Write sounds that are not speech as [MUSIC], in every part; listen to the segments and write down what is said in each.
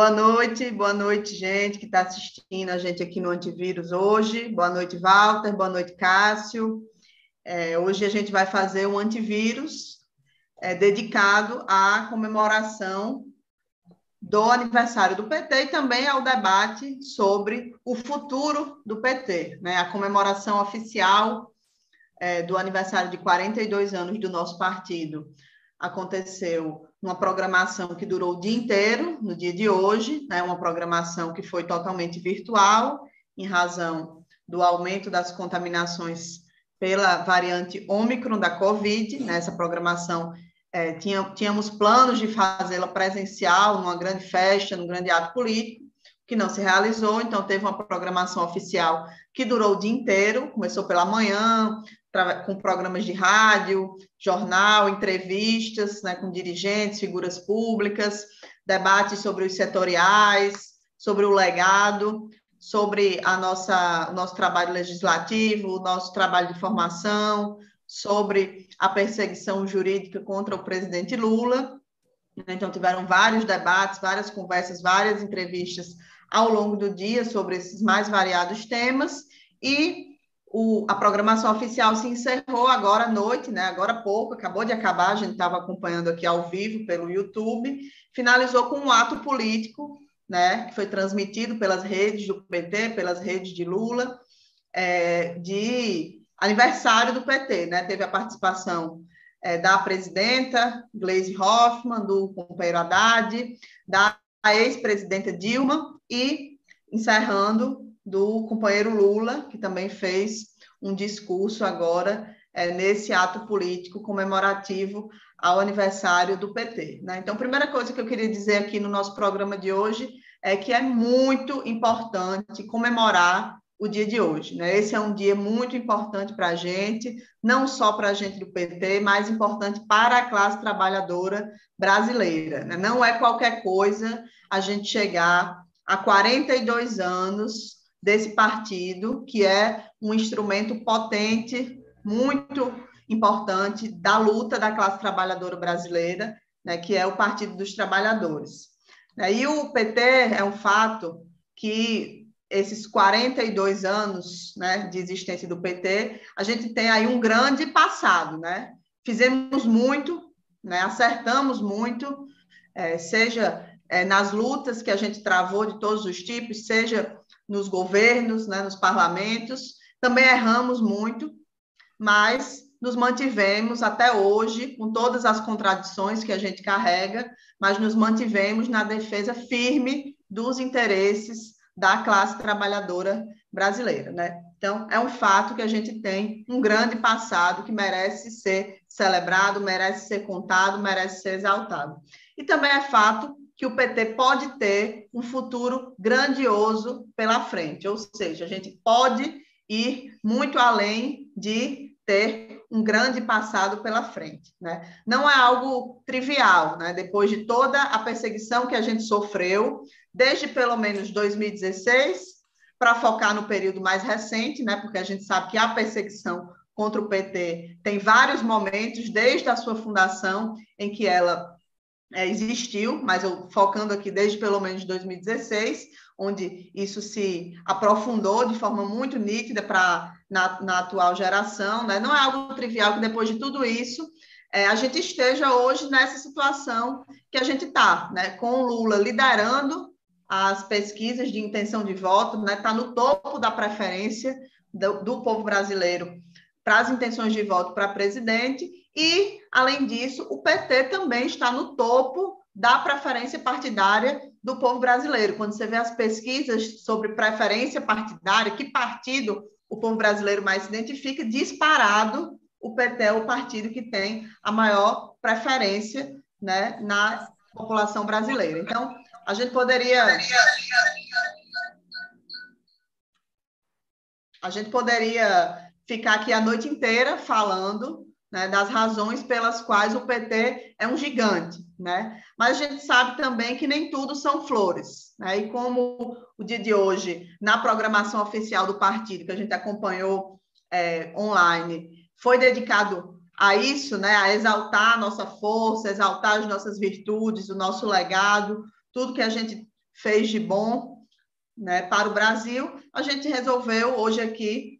Boa noite, boa noite, gente que está assistindo a gente aqui no Antivírus hoje. Boa noite, Walter, boa noite, Cássio. É, hoje a gente vai fazer um antivírus é, dedicado à comemoração do aniversário do PT e também ao debate sobre o futuro do PT, né? a comemoração oficial é, do aniversário de 42 anos do nosso partido aconteceu uma programação que durou o dia inteiro, no dia de hoje, né, uma programação que foi totalmente virtual, em razão do aumento das contaminações pela variante Ômicron da Covid. Né, programação, é, tinha, tínhamos planos de fazê-la presencial, numa grande festa, num grande ato político, que não se realizou, então teve uma programação oficial que durou o dia inteiro, começou pela manhã, com programas de rádio, jornal, entrevistas né, com dirigentes, figuras públicas, debates sobre os setoriais, sobre o legado, sobre a nossa, nosso trabalho legislativo, o nosso trabalho de formação, sobre a perseguição jurídica contra o presidente Lula. Então, tiveram vários debates, várias conversas, várias entrevistas ao longo do dia sobre esses mais variados temas. E o, a programação oficial se encerrou agora à noite, né? agora há pouco, acabou de acabar, a gente estava acompanhando aqui ao vivo pelo YouTube, finalizou com um ato político, né? que foi transmitido pelas redes do PT, pelas redes de Lula, é, de aniversário do PT. Né? Teve a participação é, da presidenta Gleisi Hoffmann, do companheiro Haddad, da ex-presidenta Dilma e encerrando do companheiro Lula, que também fez um discurso agora é, nesse ato político comemorativo ao aniversário do PT. Né? Então, a primeira coisa que eu queria dizer aqui no nosso programa de hoje é que é muito importante comemorar o dia de hoje. Né? Esse é um dia muito importante para a gente, não só para a gente do PT, mas importante para a classe trabalhadora brasileira. Né? Não é qualquer coisa a gente chegar a 42 anos desse partido, que é um instrumento potente, muito importante da luta da classe trabalhadora brasileira, né, que é o Partido dos Trabalhadores. E o PT é um fato que esses 42 anos né, de existência do PT, a gente tem aí um grande passado, né? Fizemos muito, né, acertamos muito, é, seja é, nas lutas que a gente travou de todos os tipos, seja nos governos, né, nos parlamentos. Também erramos muito, mas nos mantivemos até hoje, com todas as contradições que a gente carrega, mas nos mantivemos na defesa firme dos interesses da classe trabalhadora brasileira, né? Então, é um fato que a gente tem um grande passado que merece ser celebrado, merece ser contado, merece ser exaltado. E também é fato que o PT pode ter um futuro grandioso pela frente, ou seja, a gente pode ir muito além de ter um grande passado pela frente, né? Não é algo trivial, né? Depois de toda a perseguição que a gente sofreu, desde pelo menos 2016, para focar no período mais recente, né? Porque a gente sabe que a perseguição contra o PT tem vários momentos, desde a sua fundação, em que ela é, existiu, mas eu focando aqui desde pelo menos 2016, onde isso se aprofundou de forma muito nítida para na, na, atual geração, né? Não é algo trivial que depois de tudo isso é, a gente esteja hoje nessa situação que a gente está, né? Com o Lula liderando as pesquisas de intenção de voto, né? Está no topo da preferência do, do povo brasileiro para as intenções de voto para presidente e, além disso, o PT também está no topo da preferência partidária do povo brasileiro. Quando você vê as pesquisas sobre preferência partidária, que partido o povo brasileiro mais se identifica, disparado, o PT é o partido que tem a maior preferência né, na população brasileira. Então, a gente poderia. A gente poderia ficar aqui a noite inteira falando né, das razões pelas quais o PT é um gigante, né? Mas a gente sabe também que nem tudo são flores, né? E como o dia de hoje, na programação oficial do partido, que a gente acompanhou é, online, foi dedicado a isso, né? A exaltar a nossa força, exaltar as nossas virtudes, o nosso legado, tudo que a gente fez de bom né, para o Brasil, a gente resolveu hoje aqui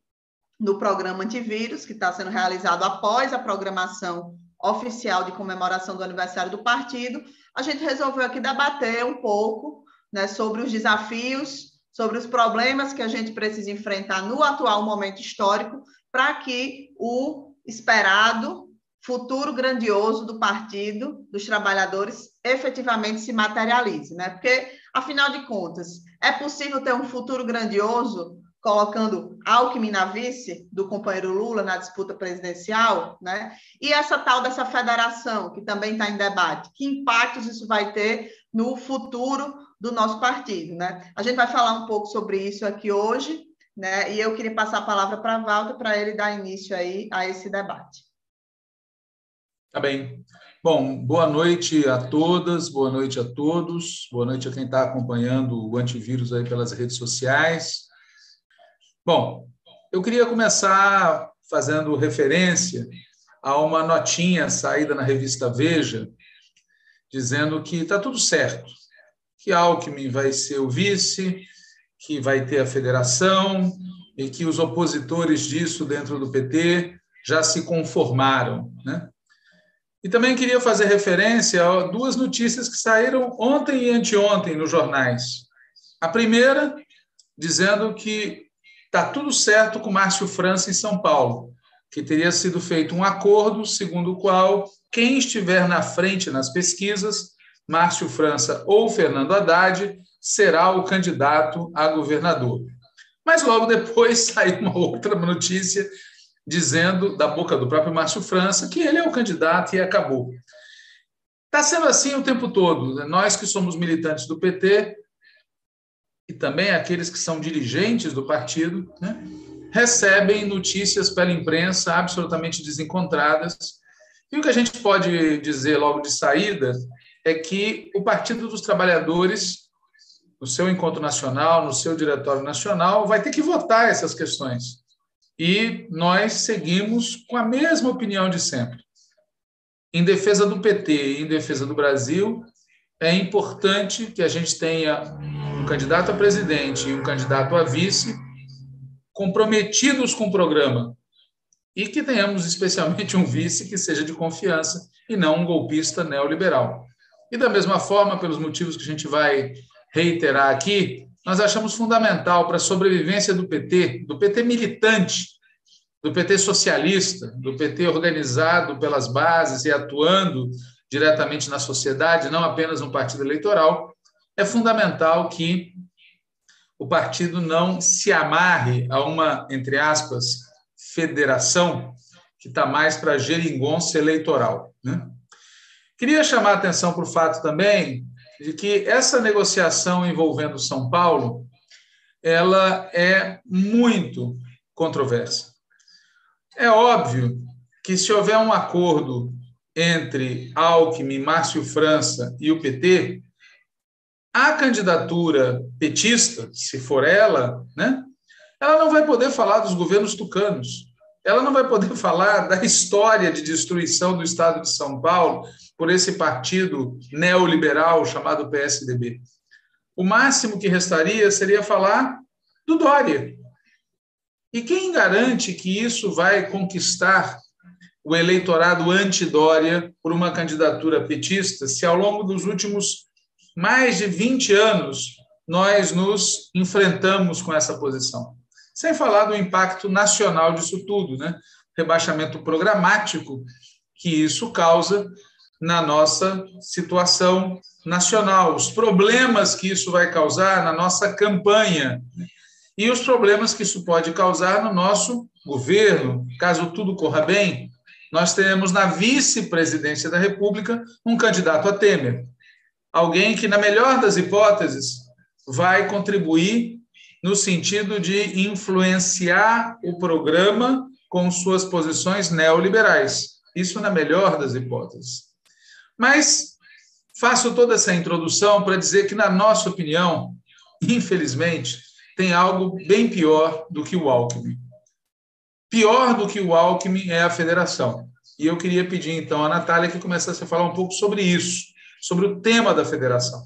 no programa Antivírus, que está sendo realizado após a programação oficial de comemoração do aniversário do partido, a gente resolveu aqui debater um pouco né, sobre os desafios, sobre os problemas que a gente precisa enfrentar no atual momento histórico para que o esperado futuro grandioso do Partido dos Trabalhadores efetivamente se materialize, né? Porque, afinal de contas, é possível ter um futuro grandioso colocando Alckmin na vice do companheiro Lula na disputa presidencial, né? E essa tal dessa federação que também está em debate, que impactos isso vai ter no futuro do nosso partido, né? A gente vai falar um pouco sobre isso aqui hoje, né? E eu queria passar a palavra para Walter para ele dar início aí a esse debate. Tá bem. Bom, boa noite a todas, boa noite a todos, boa noite a quem está acompanhando o antivírus aí pelas redes sociais. Bom, eu queria começar fazendo referência a uma notinha saída na revista Veja, dizendo que está tudo certo, que Alckmin vai ser o vice, que vai ter a federação e que os opositores disso dentro do PT já se conformaram. Né? E também queria fazer referência a duas notícias que saíram ontem e anteontem nos jornais. A primeira, dizendo que está tudo certo com Márcio França em São Paulo, que teria sido feito um acordo segundo o qual quem estiver na frente nas pesquisas, Márcio França ou Fernando Haddad, será o candidato a governador. Mas logo depois [LAUGHS] saiu uma outra notícia dizendo, da boca do próprio Márcio França, que ele é o candidato e acabou. Está sendo assim o tempo todo. Né? Nós que somos militantes do PT, também aqueles que são dirigentes do partido, né, recebem notícias pela imprensa absolutamente desencontradas. E o que a gente pode dizer logo de saída é que o Partido dos Trabalhadores, no seu encontro nacional, no seu diretório nacional, vai ter que votar essas questões e nós seguimos com a mesma opinião de sempre. Em defesa do PT em defesa do Brasil, é importante que a gente tenha candidato a presidente e um candidato a vice comprometidos com o programa e que tenhamos especialmente um vice que seja de confiança e não um golpista neoliberal. E da mesma forma, pelos motivos que a gente vai reiterar aqui, nós achamos fundamental para a sobrevivência do PT, do PT militante, do PT socialista, do PT organizado pelas bases e atuando diretamente na sociedade, não apenas um partido eleitoral, é fundamental que o partido não se amarre a uma, entre aspas, federação que está mais para geringonça eleitoral. Né? Queria chamar a atenção para o fato também de que essa negociação envolvendo São Paulo ela é muito controversa. É óbvio que se houver um acordo entre Alckmin, Márcio França e o PT, a candidatura petista, se for ela, né, ela não vai poder falar dos governos tucanos. Ela não vai poder [LAUGHS] falar da história de destruição do Estado de São Paulo por esse partido neoliberal chamado PSDB. O máximo que restaria seria falar do Dória. E quem garante que isso vai conquistar o eleitorado anti-Dória por uma candidatura petista, se ao longo dos últimos mais de 20 anos nós nos enfrentamos com essa posição? Sem falar do impacto nacional disso tudo, né? Rebaixamento programático que isso causa na nossa situação nacional, os problemas que isso vai causar na nossa campanha e os problemas que isso pode causar no nosso governo, caso tudo corra bem. Nós teremos na vice-presidência da República um candidato a Temer, alguém que, na melhor das hipóteses, vai contribuir no sentido de influenciar o programa com suas posições neoliberais. Isso na melhor das hipóteses. Mas faço toda essa introdução para dizer que, na nossa opinião, infelizmente, tem algo bem pior do que o Alckmin. Pior do que o Alckmin é a federação. E eu queria pedir, então, à Natália que começasse a falar um pouco sobre isso, sobre o tema da federação.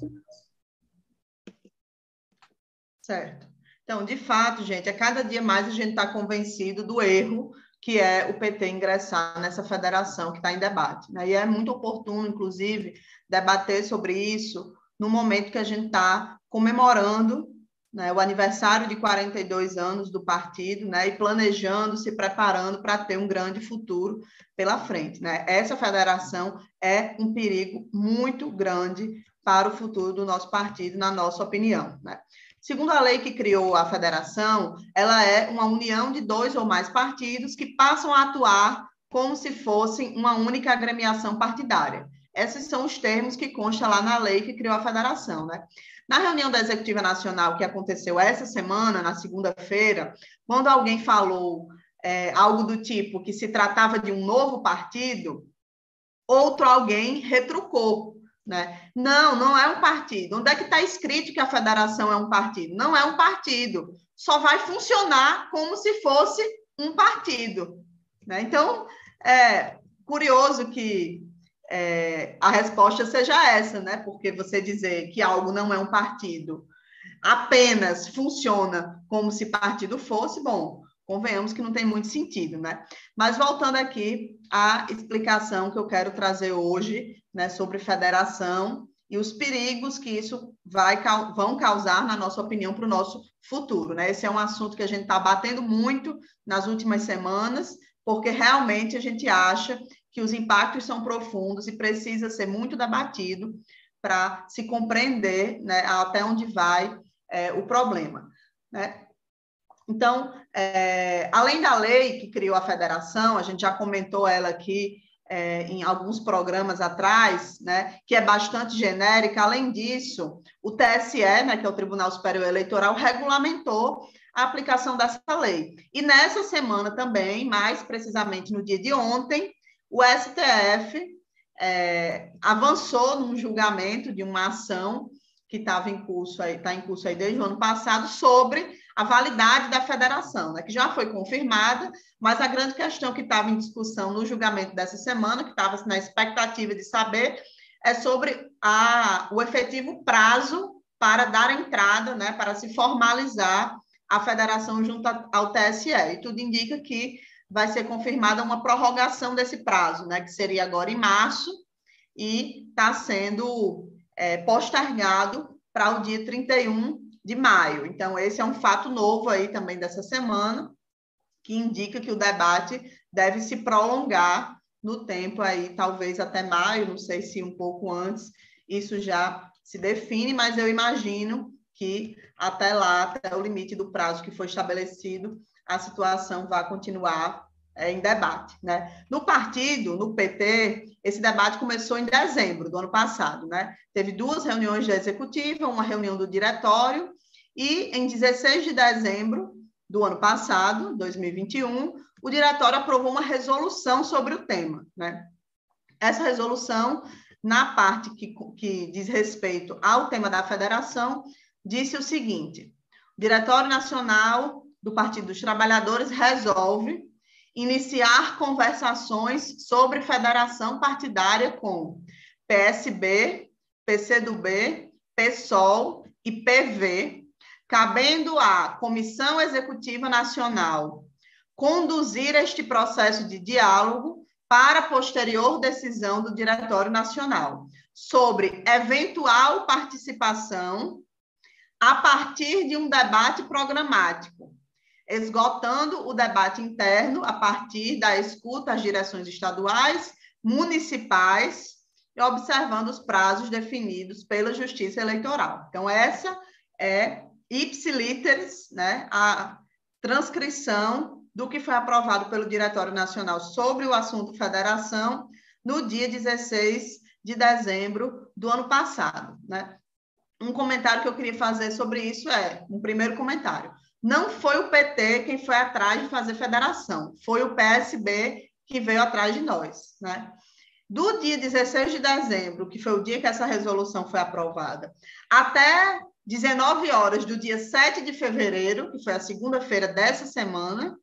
Certo. Então, de fato, gente, a cada dia mais a gente está convencido do erro que é o PT ingressar nessa federação que está em debate. Né? E é muito oportuno, inclusive, debater sobre isso no momento que a gente está comemorando né, o aniversário de 42 anos do partido, né, e planejando, se preparando para ter um grande futuro pela frente. Né? Essa federação é um perigo muito grande para o futuro do nosso partido, na nossa opinião. Né? Segundo a lei que criou a federação, ela é uma união de dois ou mais partidos que passam a atuar como se fossem uma única agremiação partidária. Esses são os termos que constam lá na lei que criou a federação, né? Na reunião da Executiva Nacional que aconteceu essa semana, na segunda-feira, quando alguém falou é, algo do tipo que se tratava de um novo partido, outro alguém retrucou. Né? Não, não é um partido. Onde é que está escrito que a federação é um partido? Não é um partido. Só vai funcionar como se fosse um partido. Né? Então, é curioso que é, a resposta seja essa, né? Porque você dizer que algo não é um partido apenas funciona como se partido fosse, bom, convenhamos que não tem muito sentido, né? Mas voltando aqui à explicação que eu quero trazer hoje, né, sobre federação e os perigos que isso vai vão causar, na nossa opinião, para o nosso futuro, né? Esse é um assunto que a gente está batendo muito nas últimas semanas, porque realmente a gente acha que os impactos são profundos e precisa ser muito debatido para se compreender né, até onde vai é, o problema. Né? Então, é, além da lei que criou a federação, a gente já comentou ela aqui é, em alguns programas atrás, né, que é bastante genérica. Além disso, o TSE, né, que é o Tribunal Superior Eleitoral, regulamentou a aplicação dessa lei. E nessa semana também, mais precisamente no dia de ontem, o STF é, avançou num julgamento de uma ação que estava em curso aí, está em curso aí desde o ano passado, sobre a validade da federação, né, que já foi confirmada, mas a grande questão que estava em discussão no julgamento dessa semana, que estava na expectativa de saber, é sobre a, o efetivo prazo para dar entrada, né, para se formalizar a federação junto ao TSE. E tudo indica que vai ser confirmada uma prorrogação desse prazo, né, que seria agora em março, e está sendo é, postergado para o dia 31 de maio. Então, esse é um fato novo aí também dessa semana, que indica que o debate deve se prolongar no tempo aí, talvez até maio, não sei se um pouco antes, isso já se define, mas eu imagino que até lá, até o limite do prazo que foi estabelecido, a situação vai continuar é, em debate. Né? No partido, no PT, esse debate começou em dezembro do ano passado. Né? Teve duas reuniões da executiva, uma reunião do diretório, e em 16 de dezembro do ano passado, 2021, o diretório aprovou uma resolução sobre o tema. Né? Essa resolução, na parte que, que diz respeito ao tema da federação, disse o seguinte: o Diretório Nacional do Partido dos Trabalhadores resolve iniciar conversações sobre federação partidária com PSB, PCdoB, PSOL e PV, cabendo à Comissão Executiva Nacional conduzir este processo de diálogo para posterior decisão do Diretório Nacional sobre eventual participação a partir de um debate programático esgotando o debate interno a partir da escuta às direções estaduais, municipais e observando os prazos definidos pela Justiça Eleitoral. Então, essa é ipsiliteris, né, a transcrição do que foi aprovado pelo Diretório Nacional sobre o assunto federação no dia 16 de dezembro do ano passado. Né? Um comentário que eu queria fazer sobre isso é, um primeiro comentário, não foi o PT quem foi atrás de fazer federação, foi o PSB que veio atrás de nós, né? Do dia 16 de dezembro, que foi o dia que essa resolução foi aprovada, até 19 horas do dia 7 de fevereiro, que foi a segunda-feira dessa semana,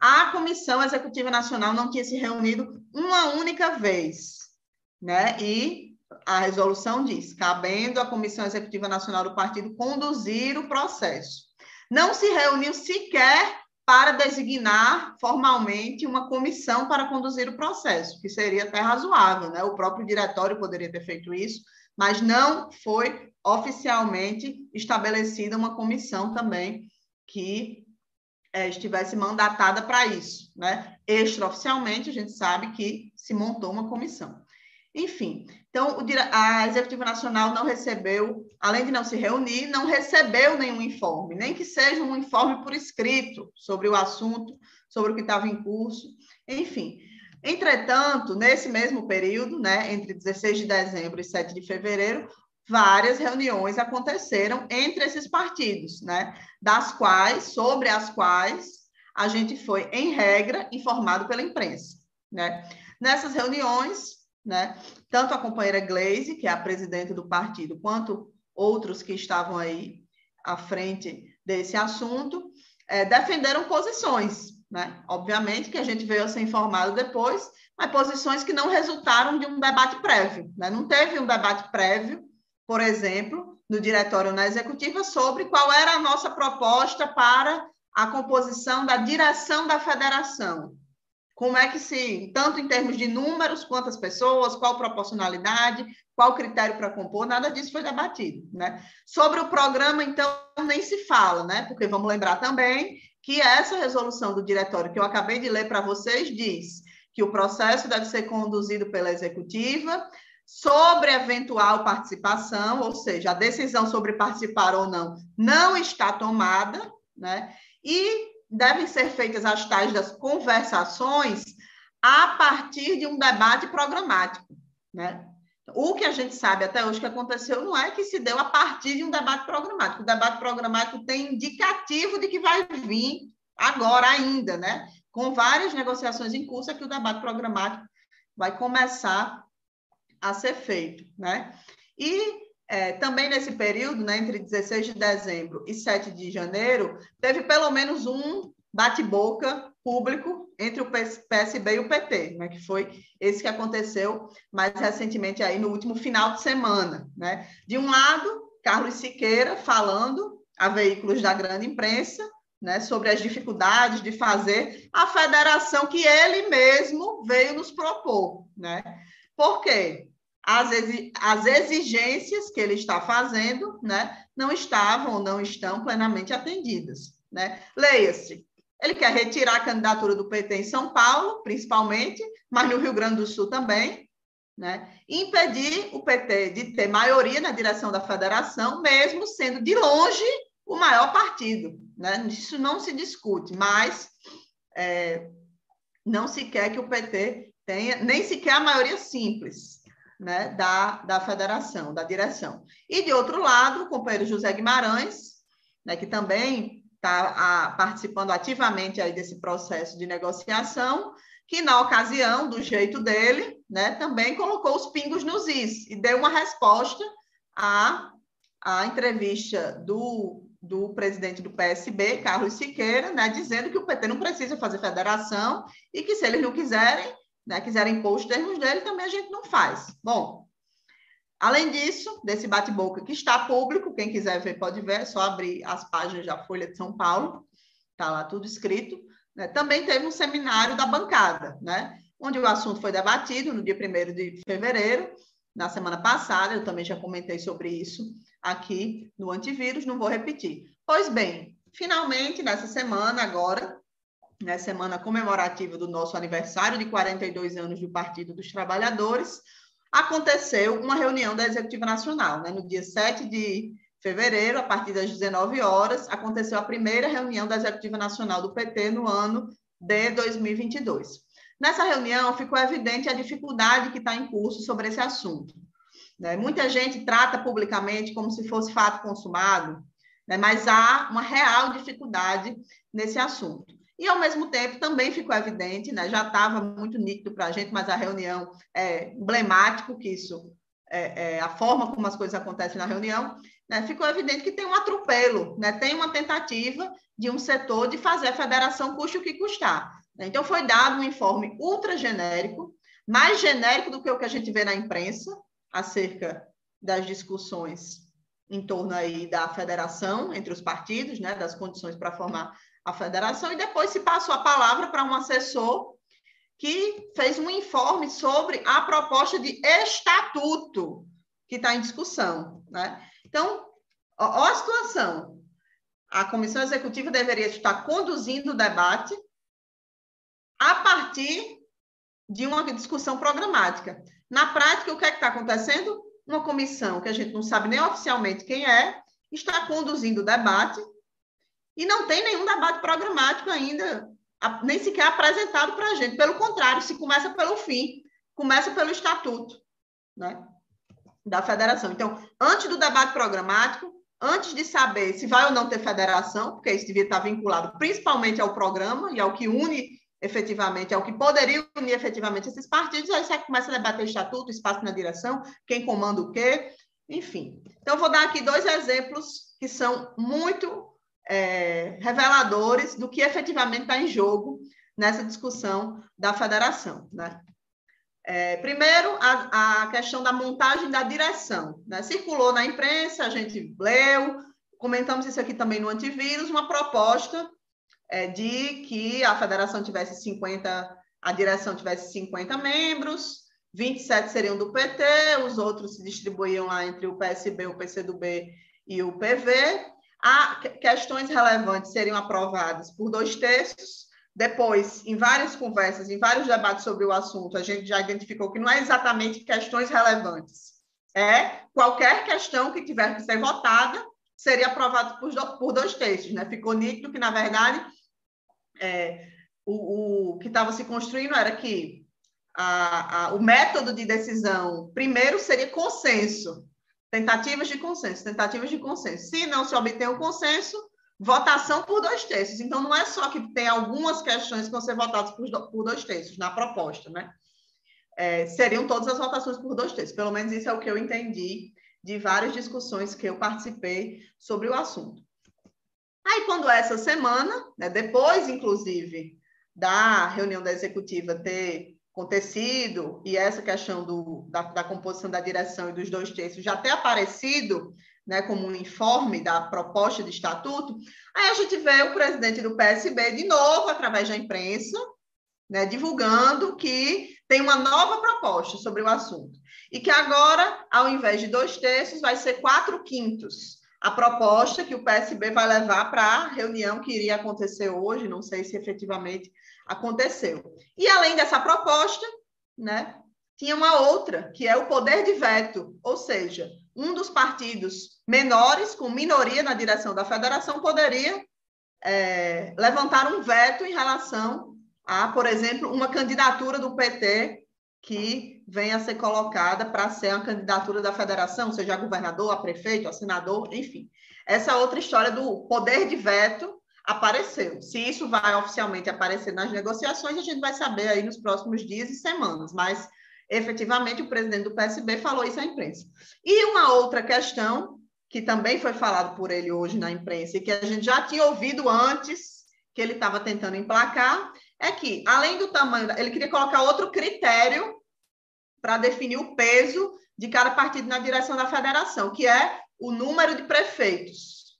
a Comissão Executiva Nacional não tinha se reunido uma única vez, né? E a resolução diz, cabendo à Comissão Executiva Nacional do Partido conduzir o processo. Não se reuniu sequer para designar formalmente uma comissão para conduzir o processo, que seria até razoável, né? O próprio diretório poderia ter feito isso, mas não foi oficialmente estabelecida uma comissão também que é, estivesse mandatada para isso, né? Extraoficialmente, a gente sabe que se montou uma comissão. Enfim, então a Executiva Nacional não recebeu, além de não se reunir, não recebeu nenhum informe, nem que seja um informe por escrito sobre o assunto, sobre o que estava em curso, enfim. Entretanto, nesse mesmo período, né, entre 16 de dezembro e 7 de fevereiro, várias reuniões aconteceram entre esses partidos, né, das quais, sobre as quais a gente foi, em regra, informado pela imprensa, né. Nessas reuniões, né? Tanto a companheira Glaze, que é a presidente do partido, quanto outros que estavam aí à frente desse assunto, é, defenderam posições, né? Obviamente que a gente veio a ser informado depois, mas posições que não resultaram de um debate prévio, né? Não teve um debate prévio, por exemplo, no diretório na executiva sobre qual era a nossa proposta para a composição da direção da federação, como é que se, tanto em termos de números, quantas pessoas, qual proporcionalidade, qual critério para compor, nada disso foi debatido, né? Sobre o programa, então, nem se fala, né? Porque vamos lembrar também que essa resolução do diretório que eu acabei de ler para vocês diz que o processo deve ser conduzido pela executiva sobre eventual participação, ou seja, a decisão sobre participar ou não não está tomada, né? E devem ser feitas as tais das conversações a partir de um debate programático, né? O que a gente sabe até hoje que aconteceu não é que se deu a partir de um debate programático. O debate programático tem indicativo de que vai vir agora ainda, né? Com várias negociações em curso, é que o debate programático vai começar a ser feito, né? E é, também nesse período, né, entre 16 de dezembro e 7 de janeiro, teve pelo menos um bate-boca público entre o PSB e o PT, né, que foi esse que aconteceu mais recentemente aí no último final de semana. Né? De um lado, Carlos Siqueira falando a veículos da grande imprensa né, sobre as dificuldades de fazer a federação que ele mesmo veio nos propor. Né? Por quê? As, as exigências que ele está fazendo né, não estavam ou não estão plenamente atendidas. Né? Leia-se, ele quer retirar a candidatura do PT em São Paulo, principalmente, mas no Rio Grande do Sul também, né? impedir o PT de ter maioria na direção da federação, mesmo sendo de longe o maior partido. Né? Isso não se discute, mas é, não se quer que o PT tenha nem sequer a maioria simples né, da, da federação, da direção. E, de outro lado, o companheiro José Guimarães, né, que também está participando ativamente aí desse processo de negociação, que, na ocasião, do jeito dele, né, também colocou os pingos nos is e deu uma resposta à, à entrevista do, do presidente do PSB, Carlos Siqueira, né, dizendo que o PT não precisa fazer federação e que, se eles não quiserem, né, quiserem impor os termos dele, também a gente não faz. Bom, além disso, desse bate-boca que está público, quem quiser ver pode ver, é só abrir as páginas da Folha de São Paulo, está lá tudo escrito. Né? Também teve um seminário da bancada, né? onde o assunto foi debatido no dia 1 de fevereiro, na semana passada, eu também já comentei sobre isso aqui no antivírus, não vou repetir. Pois bem, finalmente, nessa semana agora, na semana comemorativa do nosso aniversário de 42 anos do Partido dos Trabalhadores, aconteceu uma reunião da Executiva Nacional. Né? No dia 7 de fevereiro, a partir das 19 horas, aconteceu a primeira reunião da Executiva Nacional do PT no ano de 2022. Nessa reunião, ficou evidente a dificuldade que está em curso sobre esse assunto. Né? Muita gente trata publicamente como se fosse fato consumado, né? mas há uma real dificuldade nesse assunto. E, ao mesmo tempo, também ficou evidente, né, já estava muito nítido para a gente, mas a reunião é emblemático que isso, é, é, a forma como as coisas acontecem na reunião, né, ficou evidente que tem um atropelo, né, tem uma tentativa de um setor de fazer a federação custe o que custar. Né. Então, foi dado um informe ultra genérico, mais genérico do que o que a gente vê na imprensa, acerca das discussões em torno aí da federação entre os partidos, né, das condições para formar a federação, e depois se passou a palavra para um assessor que fez um informe sobre a proposta de estatuto que está em discussão. Né? Então, ó, a situação. A comissão executiva deveria estar conduzindo o debate a partir de uma discussão programática. Na prática, o que é que está acontecendo? Uma comissão que a gente não sabe nem oficialmente quem é, está conduzindo o debate e não tem nenhum debate programático ainda, nem sequer apresentado para a gente. Pelo contrário, se começa pelo fim, começa pelo estatuto né, da federação. Então, antes do debate programático, antes de saber se vai ou não ter federação, porque isso devia estar vinculado principalmente ao programa e ao que une efetivamente, é o que poderia unir efetivamente esses partidos, aí você começa a debater estatuto, espaço na direção, quem comanda o quê, enfim. Então, vou dar aqui dois exemplos que são muito é, reveladores do que efetivamente está em jogo nessa discussão da federação. Né? É, primeiro, a, a, questão da montagem da direção. Né? Circulou na imprensa, a gente leu, comentamos isso aqui também no antivírus, uma proposta é, de que a federação tivesse 50, a direção tivesse 50 membros, 27 seriam do PT, os outros se distribuíam lá entre o PSB, o PCdoB e o PV. A, questões relevantes seriam aprovadas por dois terços. Depois, em várias conversas, em vários debates sobre o assunto, a gente já identificou que não é exatamente questões relevantes. É qualquer questão que tiver que ser votada seria aprovada por, por dois terços. Né? Ficou nítido que, na verdade, é, o, o, que estava se construindo era que a, a, o método de decisão, primeiro, seria consenso, tentativas de consenso, tentativas de consenso. Se não se obter o um consenso, votação por dois terços. Então, não é só que tem algumas questões que vão ser votadas por, dois terços na proposta, né? É, seriam todas as votações por dois terços. Pelo menos isso é o que eu entendi de várias discussões que eu participei sobre o assunto. Aí, quando essa semana, né, depois, inclusive, da reunião da executiva ter acontecido e essa questão do, da, da, composição da direção e dos dois terços já ter aparecido né, como um informe da proposta de estatuto, aí a gente vê o presidente do PSB de novo, através da imprensa, né, divulgando que tem uma nova proposta sobre o assunto. E que agora, ao invés de dois terços, vai ser quatro quintos a proposta que o PSB vai levar para a reunião que iria acontecer hoje, não sei se efetivamente aconteceu. E além dessa proposta, né, tinha uma outra, que é o poder de veto, ou seja, um dos partidos menores, com minoria na direção da federação, poderia é, levantar um veto em relação a, por exemplo, uma candidatura do PT que venha a ser colocada para ser a candidatura da federação, seja a governador, a prefeito, a senador, enfim. Essa outra história do poder de veto apareceu. Se isso vai oficialmente aparecer nas negociações, a gente vai saber aí nos próximos dias e semanas, mas efetivamente o presidente do PSB falou isso à imprensa. E uma outra questão que também foi falado por ele hoje na imprensa e que a gente já tinha ouvido antes que ele estava tentando emplacar, é que, além do tamanho, ele queria colocar outro critério para definir o peso de cada partido na direção da federação, que é o número de prefeitos.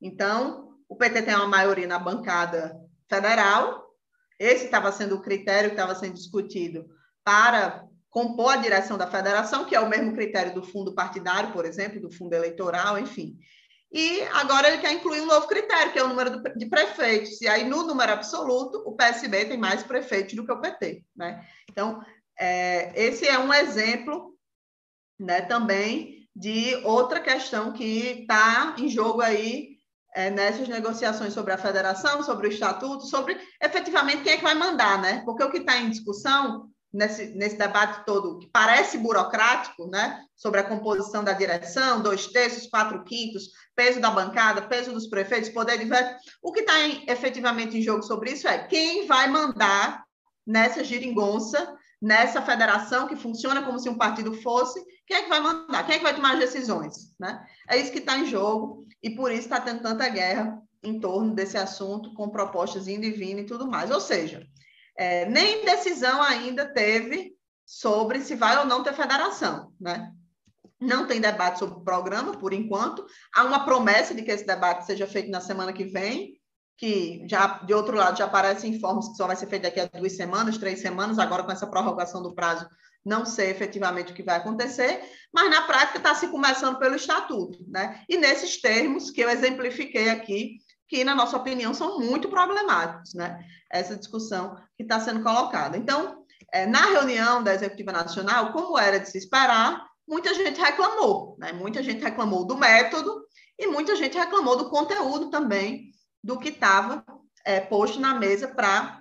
Então, o PT tem uma maioria na bancada federal, esse estava sendo o critério que estava sendo discutido para compor a direção da federação, que é o mesmo critério do fundo partidário, por exemplo, do fundo eleitoral, enfim. E agora ele quer incluir um novo critério, que é o número de prefeitos. E aí, no número absoluto, o PSB tem mais prefeitos do que o PT. Né? Então, é, esse é um exemplo né, também de outra questão que está em jogo aí é, nessas negociações sobre a federação, sobre o estatuto, sobre efetivamente quem é que vai mandar, né? Porque o que está em discussão nesse, nesse debate todo, que parece burocrático, né? Sobre a composição da direção, dois terços, quatro quintos, peso da bancada, peso dos prefeitos, poder de veto. O que está efetivamente em jogo sobre isso é quem vai mandar nessa geringonça, nessa federação que funciona como se um partido fosse, quem é que vai mandar? Quem é que vai tomar as decisões? Né? É isso que está em jogo, e por isso está tendo tanta guerra em torno desse assunto, com propostas indo e vindo e tudo mais. Ou seja, é, nem decisão ainda teve sobre se vai ou não ter federação, né? Não tem debate sobre o programa, por enquanto. Há uma promessa de que esse debate seja feito na semana que vem, que já, de outro lado, já aparecem informes que só vai ser feito daqui a duas semanas, três semanas, agora com essa prorrogação do prazo, não sei efetivamente o que vai acontecer, mas na prática está se começando pelo estatuto, né? E nesses termos que eu exemplifiquei aqui, que, na nossa opinião, são muito problemáticos, né? Essa discussão que está sendo colocada. Então, é, na reunião da Executiva Nacional, como era de se esperar, muita gente reclamou, né? Muita gente reclamou do método e muita gente reclamou do conteúdo também do que estava é, posto na mesa para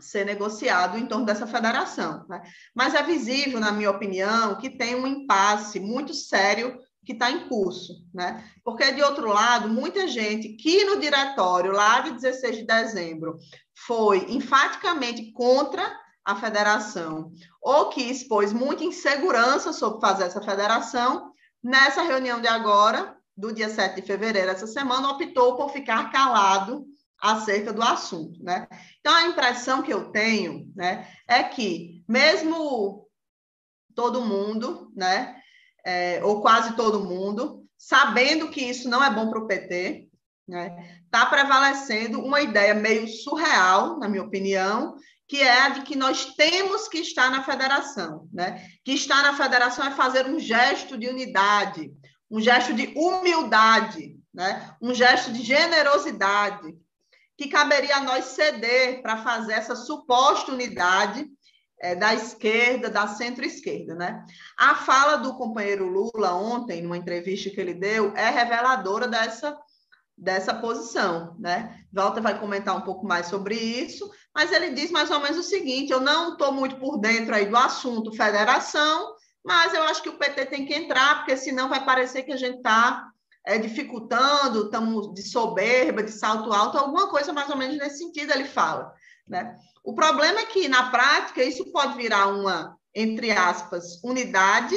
ser negociado em torno dessa federação. Né? Mas é visível, na minha opinião, que tem um impasse muito sério que está em curso, né? Porque, de outro lado, muita gente que no diretório, lá de 16 de dezembro, foi enfaticamente contra a federação, ou que expôs muita insegurança sobre fazer essa federação, nessa reunião de agora, do dia 7 de fevereiro, essa semana, optou por ficar calado acerca do assunto, né? Então, a impressão que eu tenho, né, é que mesmo todo mundo, né, é, ou quase todo mundo, sabendo que isso não é bom para o PT, né, está prevalecendo uma ideia meio surreal, na minha opinião, que é a de que nós temos que estar na federação, né? Que estar na federação é fazer um gesto de unidade, um gesto de humildade, né? Um gesto de generosidade, que caberia a nós ceder para fazer essa suposta unidade é, da esquerda, da centro-esquerda. Né? A fala do companheiro Lula ontem, numa entrevista que ele deu, é reveladora dessa, dessa posição. Né? Walter vai comentar um pouco mais sobre isso, mas ele diz mais ou menos o seguinte: eu não estou muito por dentro aí do assunto federação, mas eu acho que o PT tem que entrar, porque senão vai parecer que a gente está é, dificultando, estamos de soberba, de salto alto, alguma coisa mais ou menos nesse sentido ele fala. Né? O problema é que, na prática, isso pode virar uma, entre aspas, unidade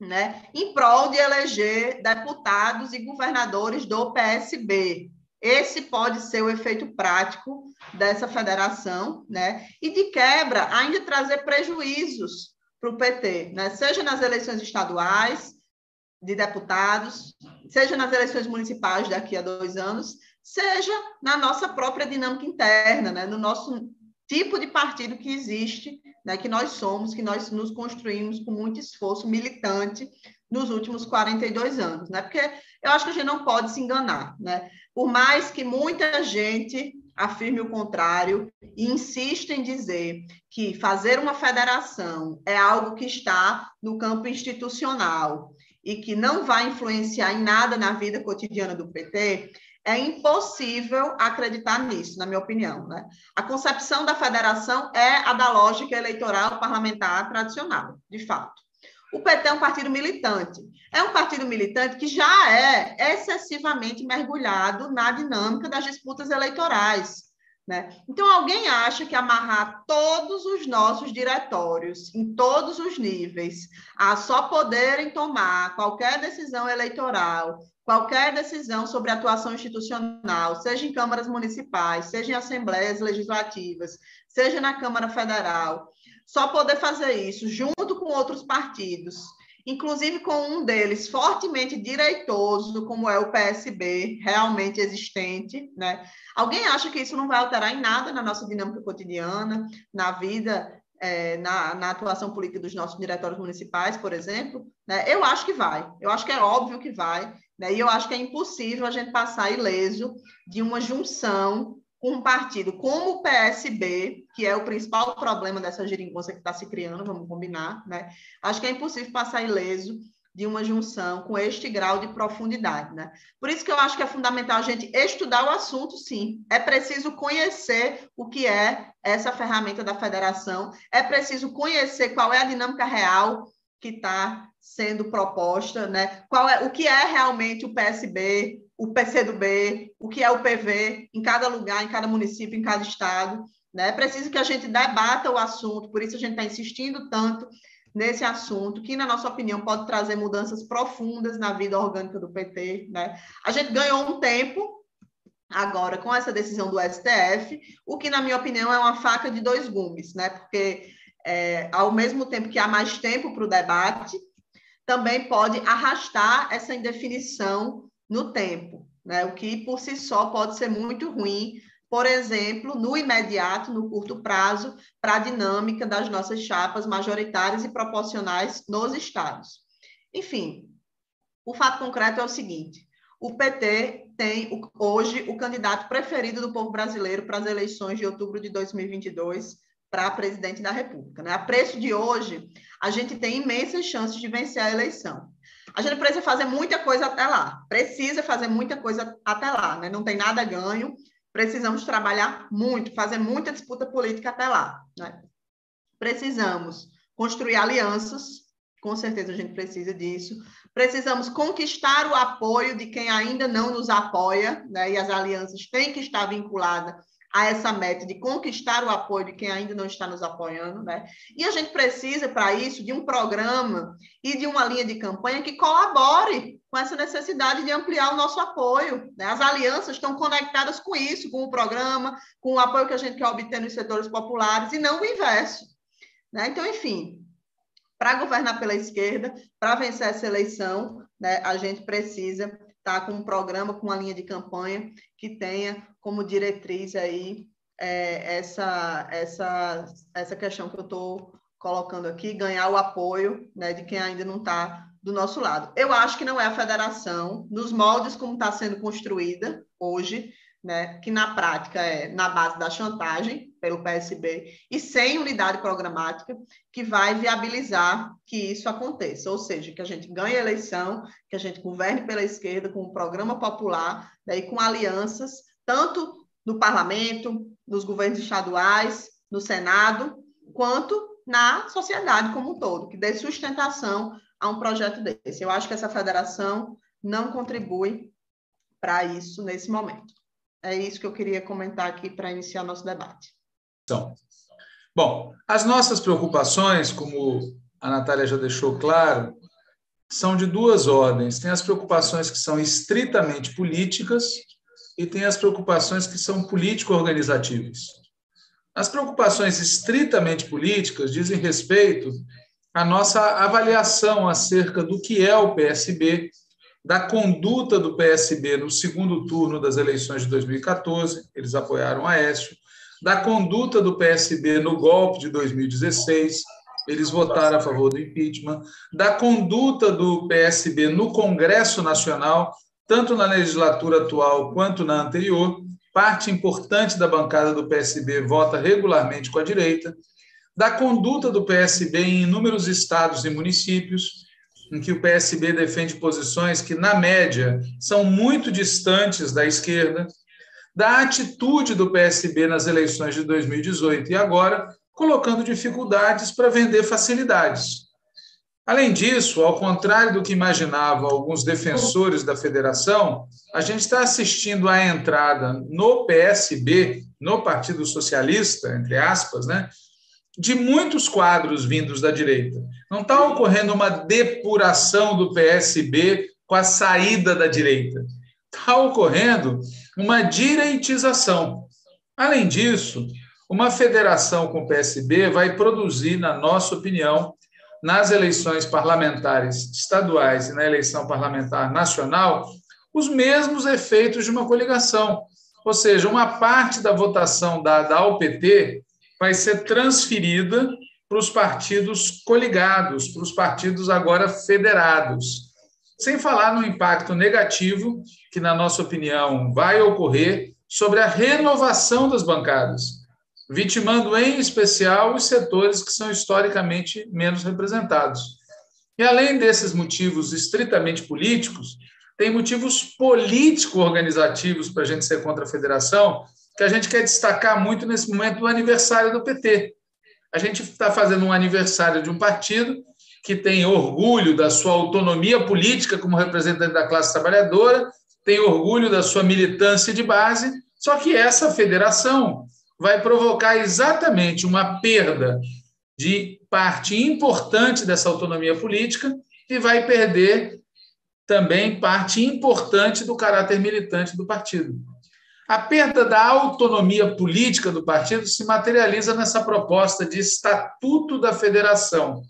né, em prol de eleger deputados e governadores do PSB. Esse pode ser o efeito prático dessa federação, né? E de quebra, ainda trazer prejuízos para o PT, né? seja nas eleições estaduais, de deputados, seja nas eleições municipais daqui a dois anos, seja na nossa própria dinâmica interna, né? no nosso tipo de partido que existe, né? que nós somos, que nós nos construímos com muito esforço militante nos últimos 42 anos, né? Porque eu acho que a gente não pode se enganar, né? Por mais que muita gente afirme o contrário e insista em dizer que fazer uma federação é algo que está no campo institucional, e que não vai influenciar em nada na vida cotidiana do PT, é impossível acreditar nisso, na minha opinião. Né? A concepção da federação é a da lógica eleitoral parlamentar tradicional, de fato. O PT é um partido militante. É um partido militante que já é excessivamente mergulhado na dinâmica das disputas eleitorais. Né? Então, alguém acha que amarrar todos os nossos diretórios, em todos os níveis, a só poderem tomar qualquer decisão eleitoral, qualquer decisão sobre atuação institucional, seja em câmaras municipais, seja em assembleias legislativas, seja na Câmara Federal, só poder fazer isso junto com outros partidos inclusive com um deles fortemente direitoso, como é o PSB, realmente existente, né? Alguém acha que isso não vai alterar em nada na nossa dinâmica cotidiana, na vida, é, na, na, atuação política dos nossos diretórios municipais, por exemplo? Né? Eu acho que vai, eu acho que é óbvio que vai, né? e eu acho que é impossível a gente passar ileso de uma junção um partido como o PSB, que é o principal problema dessa geringonça que está se criando, vamos combinar, né? Acho que é impossível passar ileso de uma junção com este grau de profundidade, né? Por isso que eu acho que é fundamental a gente estudar o assunto, sim. É preciso conhecer o que é essa ferramenta da federação, é preciso conhecer qual é a dinâmica real que está sendo proposta, né? Qual é o que é realmente o PSB, o PCdoB, o que é o PV em cada lugar, em cada município, em cada estado. Né? É preciso que a gente debata o assunto, por isso a gente está insistindo tanto nesse assunto, que, na nossa opinião, pode trazer mudanças profundas na vida orgânica do PT. Né? A gente ganhou um tempo agora com essa decisão do STF, o que, na minha opinião, é uma faca de dois gumes, né? porque é, ao mesmo tempo que há mais tempo para o debate, também pode arrastar essa indefinição no tempo, né? o que por si só pode ser muito ruim, por exemplo, no imediato, no curto prazo, para a dinâmica das nossas chapas majoritárias e proporcionais nos estados. Enfim, o fato concreto é o seguinte: o PT tem hoje o candidato preferido do povo brasileiro para as eleições de outubro de 2022 para presidente da República. Né? A preço de hoje, a gente tem imensas chances de vencer a eleição. A gente precisa fazer muita coisa até lá, precisa fazer muita coisa até lá, né? não tem nada ganho, precisamos trabalhar muito, fazer muita disputa política até lá. Né? Precisamos construir alianças, com certeza a gente precisa disso. Precisamos conquistar o apoio de quem ainda não nos apoia, né? e as alianças têm que estar vinculadas a essa meta de conquistar o apoio de quem ainda não está nos apoiando, né? E a gente precisa, para isso, de um programa e de uma linha de campanha que colabore com essa necessidade de ampliar o nosso apoio. Né? As alianças estão conectadas com isso, com o programa, com o apoio que a gente quer obter nos setores populares, e não o inverso. Né? Então, enfim, para governar pela esquerda, para vencer essa eleição, né, a gente precisa tá com um programa, com uma linha de campanha que tenha como diretriz aí é, essa, essa, essa questão que eu estou colocando aqui, ganhar o apoio né, de quem ainda não está do nosso lado. Eu acho que não é a federação, nos moldes como está sendo construída hoje, né, que na prática é na base da chantagem pelo PSB e sem unidade programática, que vai viabilizar que isso aconteça, ou seja, que a gente ganhe a eleição, que a gente governe pela esquerda com um programa popular, né, e com alianças, tanto no parlamento, nos governos estaduais, no Senado, quanto na sociedade como um todo, que dê sustentação a um projeto desse. Eu acho que essa federação não contribui para isso nesse momento. É isso que eu queria comentar aqui para iniciar nosso debate. Então, bom, as nossas preocupações, como a Natália já deixou claro, são de duas ordens. Tem as preocupações que são estritamente políticas e tem as preocupações que são político-organizativas. As preocupações estritamente políticas dizem respeito à nossa avaliação acerca do que é o PSB da conduta do PSB no segundo turno das eleições de 2014, eles apoiaram Aécio, da conduta do PSB no golpe de 2016, eles votaram a favor do impeachment, da conduta do PSB no Congresso Nacional, tanto na legislatura atual quanto na anterior, parte importante da bancada do PSB vota regularmente com a direita, da conduta do PSB em inúmeros estados e municípios, em que o PSB defende posições que, na média, são muito distantes da esquerda, da atitude do PSB nas eleições de 2018 e agora colocando dificuldades para vender facilidades. Além disso, ao contrário do que imaginavam alguns defensores da federação, a gente está assistindo à entrada no PSB, no Partido Socialista, entre aspas, né, de muitos quadros vindos da direita. Não está ocorrendo uma depuração do PSB com a saída da direita. Está ocorrendo uma direitização. Além disso, uma federação com o PSB vai produzir, na nossa opinião, nas eleições parlamentares estaduais e na eleição parlamentar nacional, os mesmos efeitos de uma coligação. Ou seja, uma parte da votação dada ao PT vai ser transferida para os partidos coligados, para os partidos agora federados. Sem falar no impacto negativo que, na nossa opinião, vai ocorrer sobre a renovação das bancadas, vitimando em especial os setores que são historicamente menos representados. E além desses motivos estritamente políticos, tem motivos político-organizativos para a gente ser contra a federação, que a gente quer destacar muito nesse momento do aniversário do PT. A gente está fazendo um aniversário de um partido que tem orgulho da sua autonomia política como representante da classe trabalhadora, tem orgulho da sua militância de base, só que essa federação vai provocar exatamente uma perda de parte importante dessa autonomia política e vai perder também parte importante do caráter militante do partido. A perda da autonomia política do partido se materializa nessa proposta de estatuto da federação,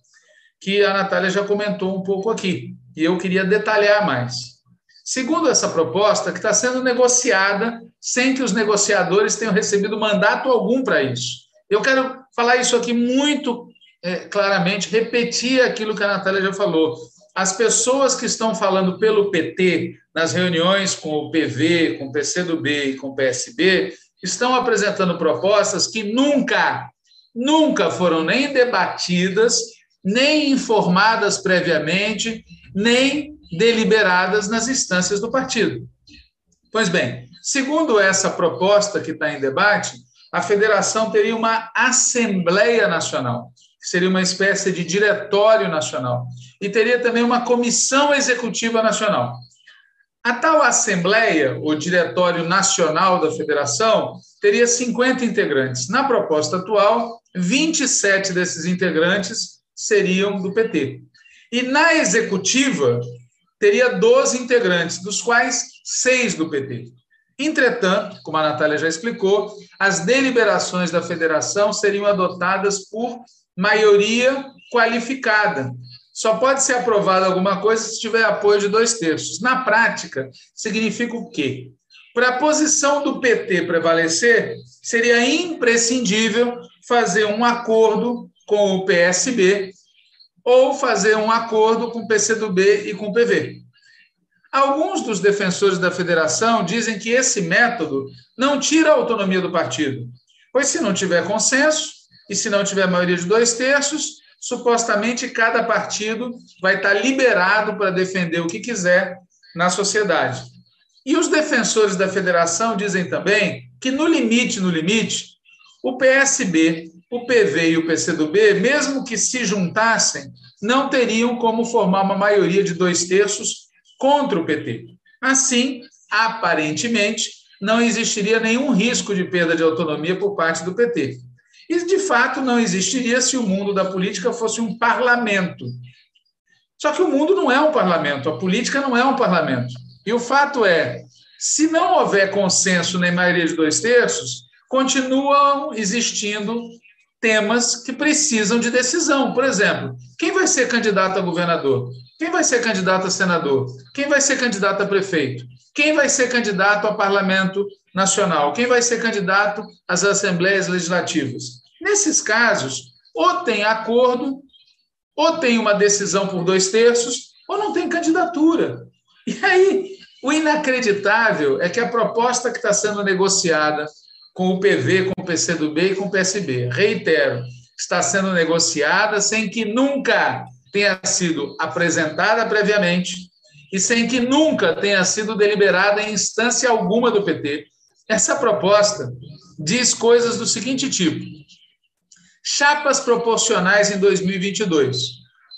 que a Natália já comentou um pouco aqui, e eu queria detalhar mais. Segundo essa proposta, que está sendo negociada sem que os negociadores tenham recebido mandato algum para isso. Eu quero falar isso aqui muito é, claramente, repetir aquilo que a Natália já falou. As pessoas que estão falando pelo PT nas reuniões com o PV, com o PCdoB e com o PSB estão apresentando propostas que nunca, nunca foram nem debatidas, nem informadas previamente, nem deliberadas nas instâncias do partido. Pois bem, segundo essa proposta que está em debate, a federação teria uma Assembleia Nacional, que seria uma espécie de diretório nacional, e teria também uma Comissão Executiva Nacional. A tal Assembleia, o Diretório Nacional da Federação, teria 50 integrantes. Na proposta atual, 27 desses integrantes seriam do PT. E na executiva, teria 12 integrantes, dos quais seis do PT. Entretanto, como a Natália já explicou, as deliberações da federação seriam adotadas por maioria qualificada, só pode ser aprovada alguma coisa se tiver apoio de dois terços. Na prática, significa o quê? Para a posição do PT prevalecer, seria imprescindível fazer um acordo com o PSB ou fazer um acordo com o PCdoB e com o PV. Alguns dos defensores da federação dizem que esse método não tira a autonomia do partido, pois se não tiver consenso e se não tiver maioria de dois terços, supostamente cada partido vai estar liberado para defender o que quiser na sociedade. E os defensores da federação dizem também que, no limite, no limite, o PSB, o PV e o PCdoB, mesmo que se juntassem, não teriam como formar uma maioria de dois terços contra o PT. Assim, aparentemente, não existiria nenhum risco de perda de autonomia por parte do PT. E, de fato, não existiria se o mundo da política fosse um parlamento. Só que o mundo não é um parlamento, a política não é um parlamento. E o fato é, se não houver consenso nem maioria de dois terços, continuam existindo temas que precisam de decisão. Por exemplo, quem vai ser candidato a governador? Quem vai ser candidato a senador? Quem vai ser candidato a prefeito? Quem vai ser candidato a parlamento nacional? Quem vai ser candidato às assembleias legislativas? Nesses casos, ou tem acordo, ou tem uma decisão por dois terços, ou não tem candidatura. E aí, o inacreditável é que a proposta que está sendo negociada com o PV, com o PCdoB e com o PSB, reitero, está sendo negociada sem que nunca tenha sido apresentada previamente, e sem que nunca tenha sido deliberada em instância alguma do PT. Essa proposta diz coisas do seguinte tipo: chapas proporcionais em 2022.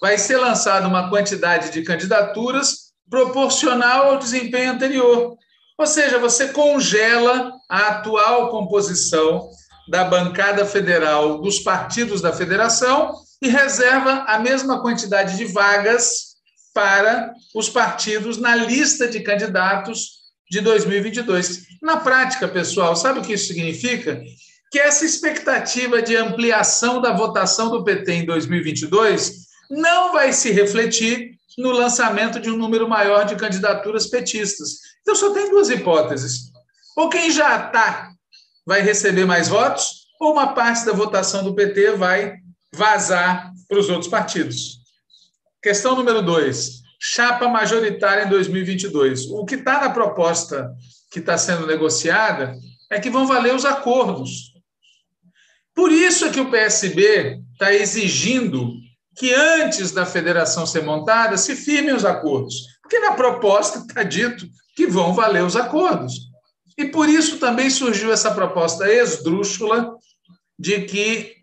Vai ser lançada uma quantidade de candidaturas proporcional ao desempenho anterior. Ou seja, você congela a atual composição da bancada federal dos partidos da federação e reserva a mesma quantidade de vagas para os partidos na lista de candidatos de 2022. Na prática, pessoal, sabe o que isso significa? Que essa expectativa de ampliação da votação do PT em 2022 não vai se refletir no lançamento de um número maior de candidaturas petistas. Então, só tem duas hipóteses. Ou quem já está vai receber mais votos, ou uma parte da votação do PT vai vazar para os outros partidos. Questão número dois: chapa majoritária em 2022. O que está na proposta que está sendo negociada é que vão valer os acordos. Por isso é que o PSB está exigindo que antes da federação ser montada se firmem os acordos, porque na proposta está dito que vão valer os acordos. E por isso também surgiu essa proposta esdrúxula de que,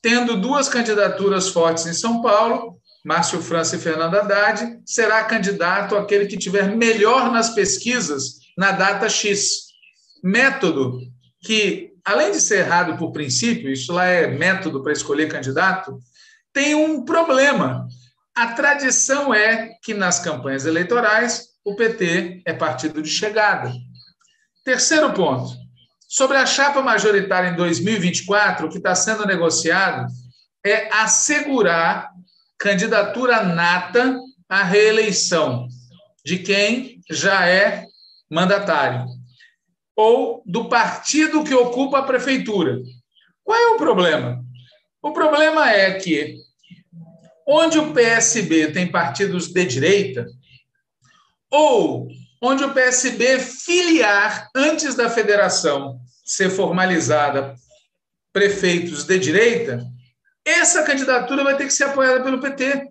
tendo duas candidaturas fortes em São Paulo, Márcio França e Fernando Haddad, será candidato aquele que tiver melhor nas pesquisas na data X. Método que, além de ser errado por princípio, isso lá é método para escolher candidato, tem um problema. A tradição é que nas campanhas eleitorais o PT é partido de chegada. Terceiro ponto. Sobre a chapa majoritária em 2024, o que está sendo negociado é assegurar candidatura nata à reeleição de quem já é mandatário ou do partido que ocupa a prefeitura. Qual é o problema? O problema é que onde o PSB tem partidos de direita, ou onde o PSB filiar antes da federação ser formalizada prefeitos de direita, essa candidatura vai ter que ser apoiada pelo PT.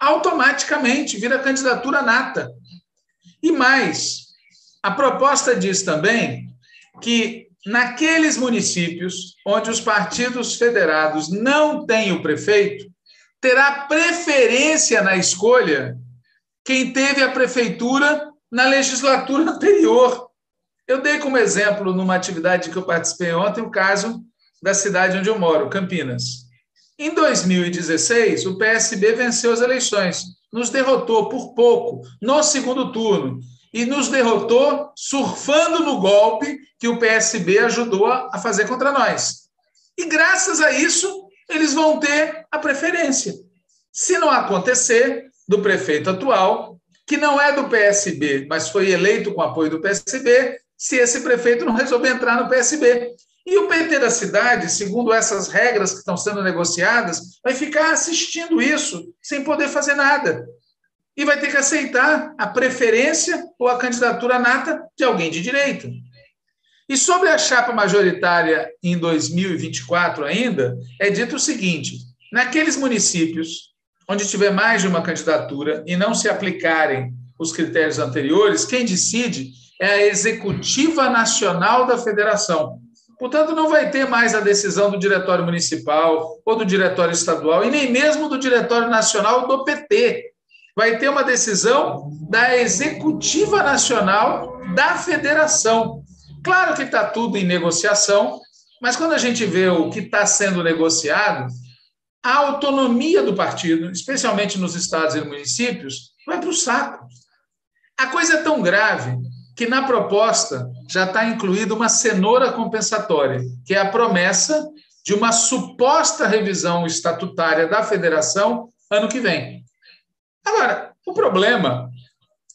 Automaticamente, vira candidatura nata. E mais, a proposta diz também que naqueles municípios onde os partidos federados não têm o prefeito, terá preferência na escolha quem teve a prefeitura na legislatura [LAUGHS] anterior. Eu dei como exemplo, numa atividade que eu participei ontem, o caso da cidade onde eu moro, Campinas. Em 2016, o PSB venceu as eleições, nos derrotou por pouco no segundo turno e nos derrotou surfando no golpe que o PSB ajudou a fazer contra nós. E graças a isso, eles vão ter a preferência. Se não acontecer, do prefeito atual, que não é do PSB, mas foi eleito com apoio do PSB, se esse prefeito não resolver entrar no PSB. E o PT da cidade, segundo essas regras que estão sendo negociadas, vai ficar assistindo isso, sem poder fazer nada. E vai ter que aceitar a preferência ou a candidatura nata de alguém de direita. E sobre a chapa majoritária em 2024 ainda, é dito o seguinte: naqueles municípios onde tiver mais de uma candidatura e não se aplicarem os critérios anteriores, quem decide é a executiva nacional da federação. Portanto, não vai ter mais a decisão do diretório municipal ou do diretório estadual e nem mesmo do diretório nacional do PT. Vai ter uma decisão da executiva nacional da federação. Claro que está tudo em negociação, mas quando a gente vê o que está sendo negociado, a autonomia do partido, especialmente nos estados e municípios, vai para o saco. A coisa é tão grave que na proposta já está incluída uma cenoura compensatória, que é a promessa de uma suposta revisão estatutária da federação ano que vem. Agora, o problema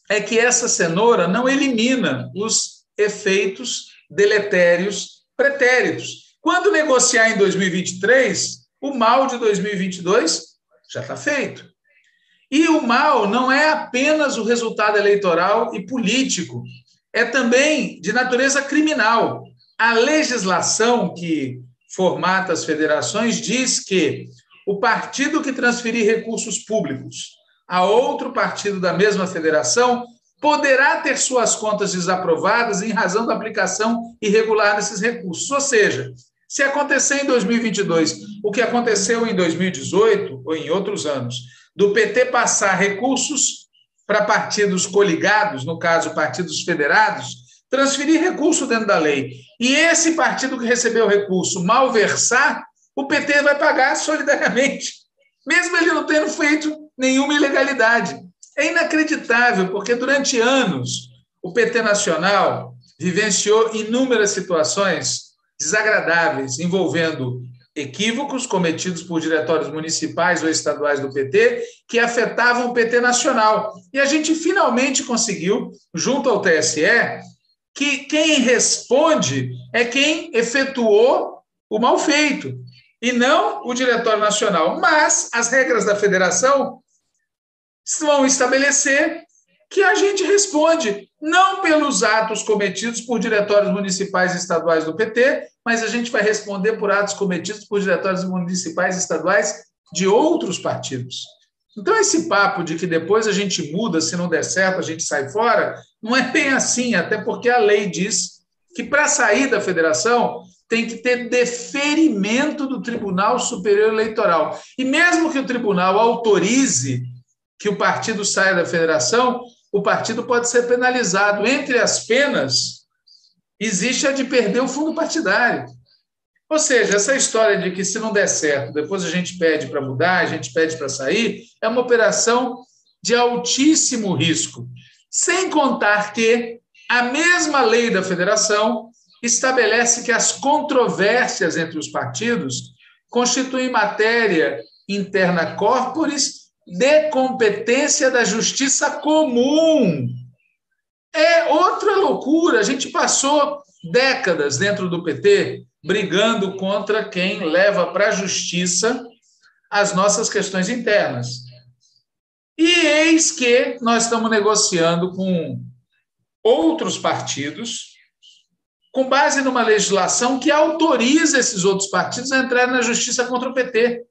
é que essa cenoura não elimina os efeitos deletérios pretéritos. Quando negociar em 2023, o mal de 2022 já está feito. E o mal não é apenas o resultado eleitoral e político, é também de natureza criminal. A legislação que formata as federações diz que o partido que transferir recursos públicos a outro partido da mesma federação poderá ter suas contas desaprovadas em razão da aplicação irregular desses recursos. Ou seja, se acontecer em 2022 o que aconteceu em 2018 ou em outros anos, do PT passar recursos para partidos coligados, no caso, partidos federados, transferir recurso dentro da lei, e esse partido que recebeu o recurso malversar, o PT vai pagar solidariamente, [LAUGHS] mesmo ele não tendo feito nenhuma ilegalidade. É inacreditável, porque durante anos o PT Nacional vivenciou inúmeras situações desagradáveis envolvendo equívocos cometidos por diretórios municipais ou estaduais do PT que afetavam o PT nacional. E a gente finalmente conseguiu, junto ao TSE, que quem responde é quem efetuou o mal feito e não o diretório nacional. Mas as regras da federação vão estabelecer que a gente responde não pelos atos cometidos por diretórios municipais e estaduais do PT, mas a gente vai responder por atos cometidos por diretórios municipais e estaduais de outros partidos. Então, esse papo de que depois a gente muda, se não der certo, a gente sai fora, não é bem assim, até porque a lei diz que para sair da federação tem que ter deferimento do Tribunal Superior Eleitoral. E mesmo que o tribunal autorize que o partido saia da federação, o partido pode ser penalizado. Entre as penas, existe a de perder o fundo partidário. Ou seja, essa história de que se não der certo, depois a gente pede para mudar, a gente pede para sair, é uma operação de altíssimo risco. Sem contar que a mesma lei da federação estabelece que as controvérsias entre os partidos constituem matéria interna corporis de competência da justiça comum. É outra loucura. A gente passou décadas dentro do PT brigando contra quem leva para a justiça as nossas questões internas. E eis que nós estamos negociando com outros partidos, com base numa legislação que autoriza esses outros partidos a entrarem na justiça contra o PT.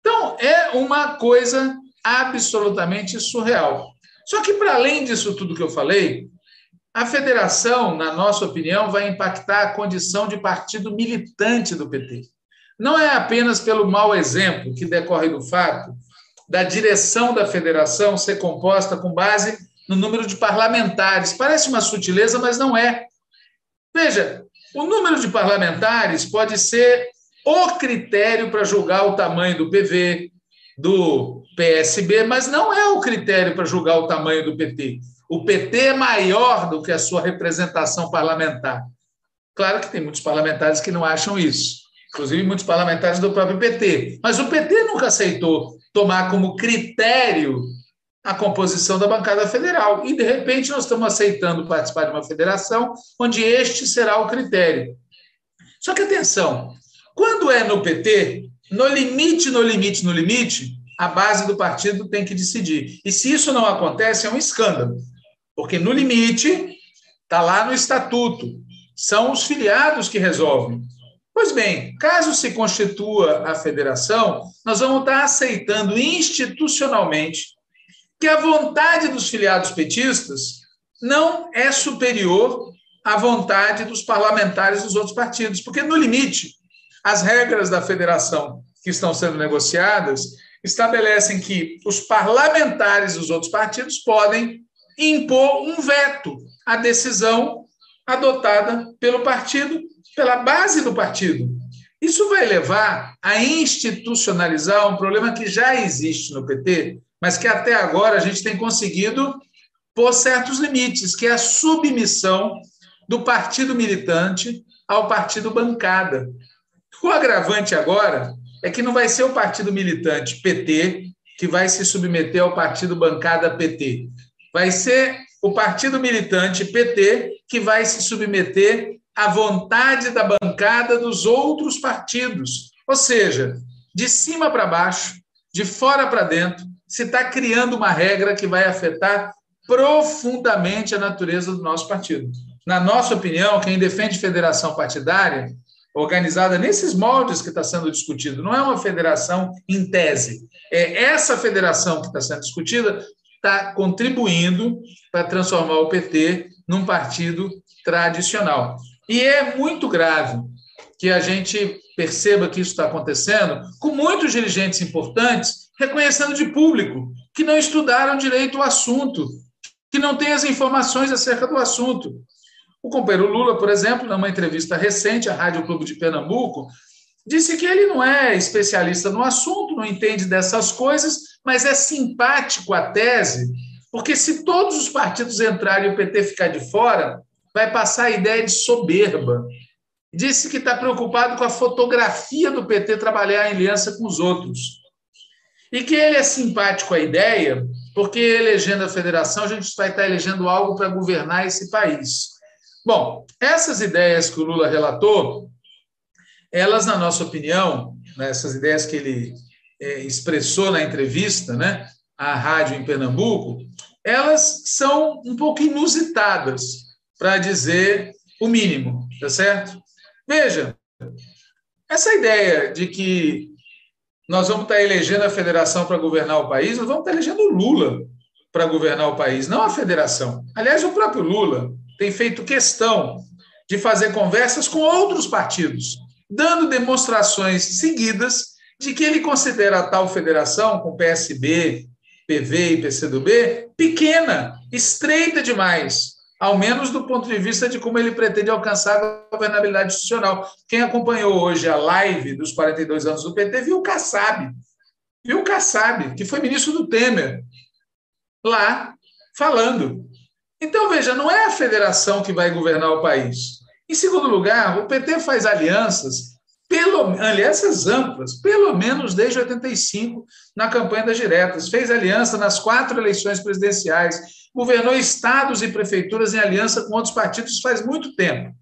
Então, é uma coisa absolutamente surreal. Só que, para além disso tudo que eu falei, a federação, na nossa opinião, vai impactar a condição de partido militante do PT. Não é apenas pelo mau exemplo que decorre do fato da direção da federação ser composta com base no número de parlamentares. Parece uma sutileza, mas não é. Veja, o número de parlamentares pode ser o critério para julgar o tamanho do PV, do PSB, mas não é o critério para julgar o tamanho do PT. O PT é maior do que a sua representação parlamentar. Claro que tem muitos parlamentares que não acham isso, inclusive muitos parlamentares do próprio PT. Mas o PT nunca aceitou tomar como critério a composição da bancada federal. E, de repente, nós estamos aceitando participar de uma federação onde este será o critério. Só que, atenção, quando é no PT, no limite, no limite, no limite, a base do partido tem que decidir. E se isso não acontece, é um escândalo. Porque, no limite, está lá no estatuto. São os filiados que resolvem. Pois bem, caso se constitua a federação, nós vamos estar aceitando institucionalmente que a vontade dos filiados petistas não é superior à vontade dos parlamentares dos outros partidos, porque, no limite, as regras da federação que estão sendo negociadas estabelecem que os parlamentares dos outros partidos podem impor um veto à decisão adotada pelo partido, pela base do partido. Isso vai levar a institucionalizar um problema que já existe no PT, mas que até agora a gente tem conseguido pôr certos limites, que é a submissão do partido militante ao partido bancada. O agravante agora é que não vai ser o partido militante PT que vai se submeter ao partido bancada PT. Vai ser o partido militante PT que vai se submeter à vontade da bancada dos outros partidos. Ou seja, de cima para baixo, de fora para dentro, se está criando uma regra que vai afetar profundamente a natureza do nosso partido. Na nossa opinião, quem defende federação partidária, organizada nesses moldes que está sendo discutido, não é uma federação em tese. É essa federação que está sendo discutida está contribuindo para transformar o PT num partido tradicional. E é muito grave que a gente perceba que isso está acontecendo com muitos dirigentes importantes reconhecendo de público que não estudaram direito o assunto, que não têm as informações acerca do assunto. O companheiro Lula, por exemplo, numa entrevista recente à Rádio Clube de Pernambuco, disse que ele não é especialista no assunto, não entende dessas coisas, mas é simpático à tese, porque se todos os partidos entrarem e o PT ficar de fora, vai passar a ideia de soberba. Disse que está preocupado com a fotografia do PT trabalhar em aliança com os outros. E que ele é simpático à ideia, porque elegendo a federação, a gente vai estar elegendo algo para governar esse país. Bom, essas ideias que o Lula relatou, elas, na nossa opinião, né, essas ideias que ele é, expressou na entrevista né, à rádio em Pernambuco, elas são um pouco inusitadas, para dizer o mínimo, tá certo? Veja, essa ideia de que nós vamos estar elegendo a federação para governar o país, nós vamos estar elegendo o Lula para governar o país, não a federação. Aliás, o próprio Lula tem feito questão de fazer conversas com outros partidos, dando demonstrações seguidas de que ele considera a tal federação, com PSB, PV e PCdoB, pequena, estreita demais, ao menos do ponto de vista de como ele pretende alcançar a governabilidade institucional. Quem acompanhou hoje a live dos 42 anos do PT viu o Kassab, viu o Kassab, que foi ministro do Temer, lá falando. Então, veja, não é a federação que vai governar o país. Em segundo lugar, o PT faz alianças pelo, alianças amplas, pelo menos desde 85, na campanha das diretas. Fez aliança nas quatro eleições presidenciais, governou estados e prefeituras em aliança com outros partidos faz muito tempo.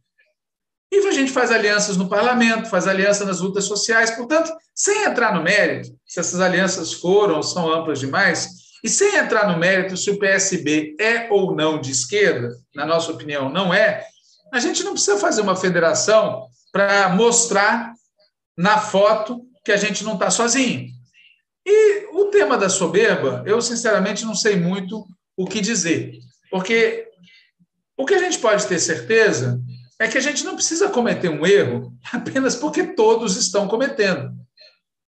E a gente faz alianças no parlamento, faz aliança nas lutas sociais. Portanto, sem entrar no mérito, se essas alianças foram ou são amplas demais, e sem entrar no mérito se o PSB é ou não de esquerda, na nossa opinião, não é, a gente não precisa fazer uma federação para mostrar na foto que a gente não está sozinho. E o tema da soberba, eu sinceramente não sei muito o que dizer, porque o que a gente pode ter certeza é que a gente não precisa cometer um erro [LAUGHS] apenas porque todos estão cometendo.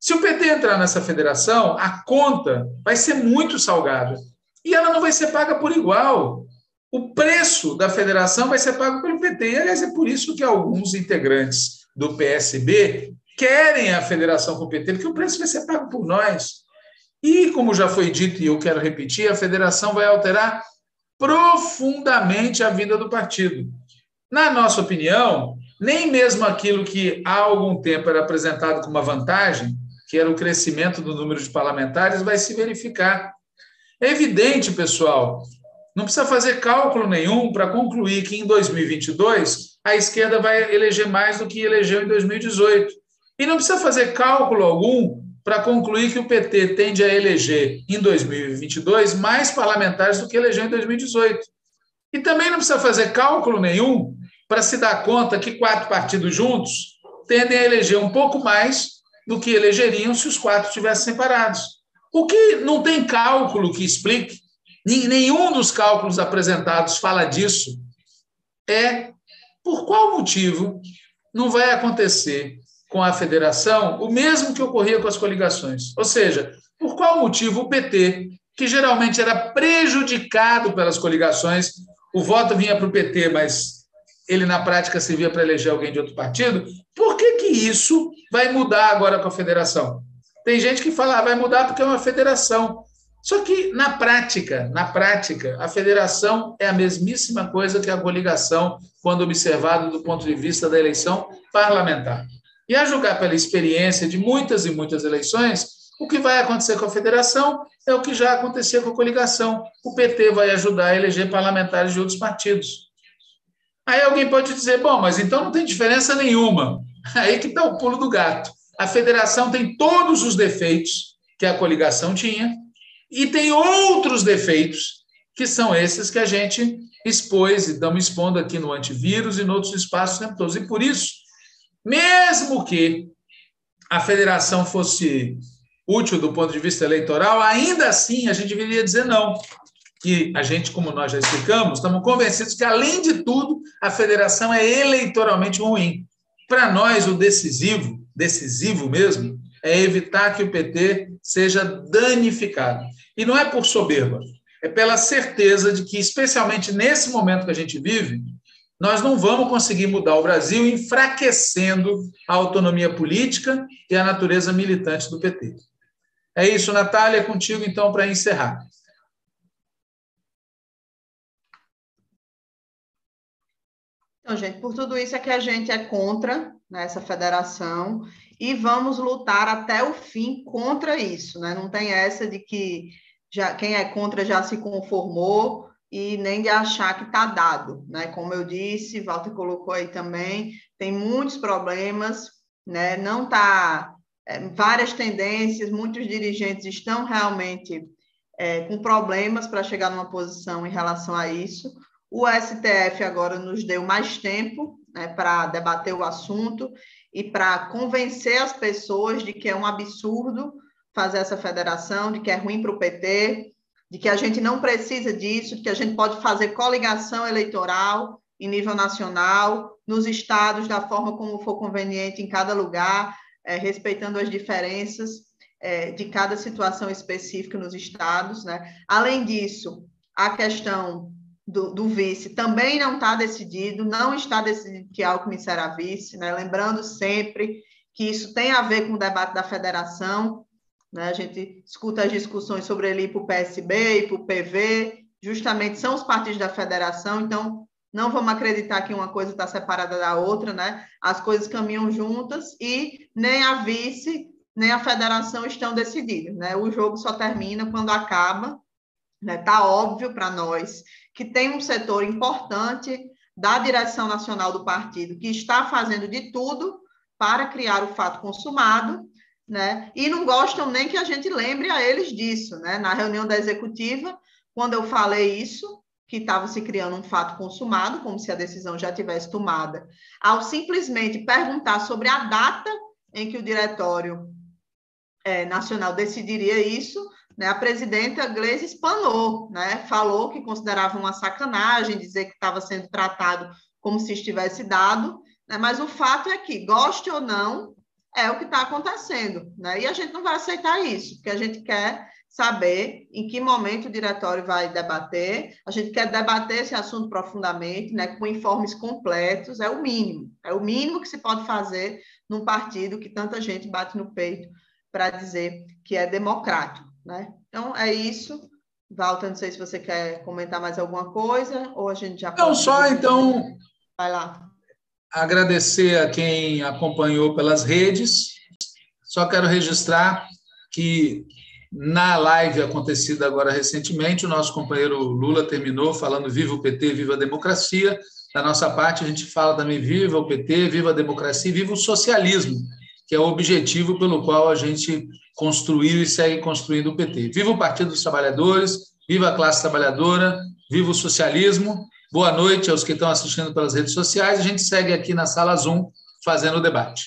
Se o PT entrar nessa federação, a conta vai ser muito salgada e ela não vai ser paga por igual. O preço da federação vai ser pago pelo PT. E, aliás, é por isso que alguns integrantes do PSB querem a federação com o PT, porque o preço vai ser pago por nós. E, como já foi dito, e eu quero repetir, a federação vai alterar profundamente a vida do partido. Na nossa opinião, nem mesmo aquilo que há algum tempo era apresentado como uma vantagem, que era o crescimento do número de parlamentares, vai se verificar. É evidente, pessoal, não precisa fazer cálculo nenhum para concluir que em 2022 a esquerda vai eleger mais do que elegeu em 2018. E não precisa fazer cálculo algum para concluir que o PT tende a eleger em 2022 mais parlamentares do que elegeu em 2018. E também não precisa fazer cálculo nenhum para se dar conta que quatro partidos juntos tendem a eleger um pouco mais do que elegeriam se os quatro estivessem separados. O que não tem cálculo que explique, nenhum dos cálculos apresentados fala disso, é por qual motivo não vai acontecer com a federação o mesmo que ocorria com as coligações. Ou seja, por qual motivo o PT, que geralmente era prejudicado pelas coligações, o voto vinha para o PT, mas ele na prática servia para eleger alguém de outro partido, por que, que isso vai mudar agora com a federação? Tem gente que fala, ah, vai mudar porque é uma federação. Só que, na prática, na prática, a federação é a mesmíssima coisa que a coligação, quando observado do ponto de vista da eleição parlamentar. E a julgar pela experiência de muitas e muitas eleições, o que vai acontecer com a federação é o que já acontecia com a coligação. O PT vai ajudar a eleger parlamentares de outros partidos. Aí alguém pode dizer, bom, mas então não tem diferença nenhuma. [LAUGHS] Aí que está o pulo do gato. A federação tem todos os defeitos que a coligação tinha e tem outros defeitos que são esses que a gente expôs e estamos expondo aqui no antivírus e em outros espaços todos. E por isso, mesmo que a federação fosse útil do ponto de vista eleitoral, ainda assim a gente deveria dizer não que a gente, como nós já explicamos, estamos convencidos que, além de tudo, a federação é eleitoralmente ruim. Para nós, o decisivo, decisivo mesmo, é evitar que o PT seja danificado. E não é por soberba, é pela certeza de que, especialmente nesse momento que a gente vive, nós não vamos conseguir mudar o Brasil enfraquecendo a autonomia política e a natureza militante do PT. É isso, Natália, contigo então para encerrar. Então, gente, por tudo isso é que a gente é contra né, essa federação e vamos lutar até o fim contra isso. Né? Não tem essa de que já, quem é contra já se conformou e nem de achar que está dado. Né? Como eu disse, Walter colocou aí também, tem muitos problemas, né? não está. É, várias tendências, muitos dirigentes estão realmente é, com problemas para chegar numa posição em relação a isso. O STF agora nos deu mais tempo né, para debater o assunto e para convencer as pessoas de que é um absurdo fazer essa federação, de que é ruim para o PT, de que a gente não precisa disso, de que a gente pode fazer coligação eleitoral em nível nacional, nos estados, da forma como for conveniente em cada lugar, é, respeitando as diferenças é, de cada situação específica nos estados. Né? Além disso, a questão do, do, vice também não está decidido, não está decidido que Alckmin será vice, né? lembrando sempre que isso tem a ver com o debate da federação, né? a gente escuta as discussões sobre ele para o PSB e para o PV, justamente são os partidos da federação, então não vamos acreditar que uma coisa está separada da outra, né? As coisas caminham juntas e nem a vice nem a federação estão decididas, né? O jogo só termina quando acaba, né? Tá óbvio para nós que tem um setor importante da direção nacional do partido que está fazendo de tudo para criar o fato consumado, né? E não gostam nem que a gente lembre a eles disso, né? Na reunião da executiva, quando eu falei isso, que estava se criando um fato consumado, como se a decisão já tivesse tomada, ao simplesmente perguntar sobre a data em que o diretório é, nacional decidiria isso, né, a presidenta Gleisi espanou, né, falou que considerava uma sacanagem dizer que estava sendo tratado como se estivesse dado, né, mas o fato é que, goste ou não, é o que está acontecendo, né, e a gente não vai aceitar isso, porque a gente quer saber em que momento o diretório vai debater. A gente quer debater esse assunto profundamente, né, com informes completos, é o mínimo. É o mínimo que se pode fazer num partido que tanta gente bate no peito para dizer que é democrático. Né? Então, é isso. Walter, não sei se você quer comentar mais alguma coisa ou a gente já Não, só então. Vai lá. Agradecer a quem acompanhou pelas redes. Só quero registrar que na live acontecida agora recentemente, o nosso companheiro Lula terminou falando viva o PT, viva a democracia. Da nossa parte, a gente fala também viva o PT, viva a democracia, viva o socialismo, que é o objetivo pelo qual a gente construiu e segue construindo o PT. Viva o Partido dos Trabalhadores, viva a classe trabalhadora, viva o socialismo. Boa noite aos que estão assistindo pelas redes sociais. A gente segue aqui na sala Zoom fazendo o debate.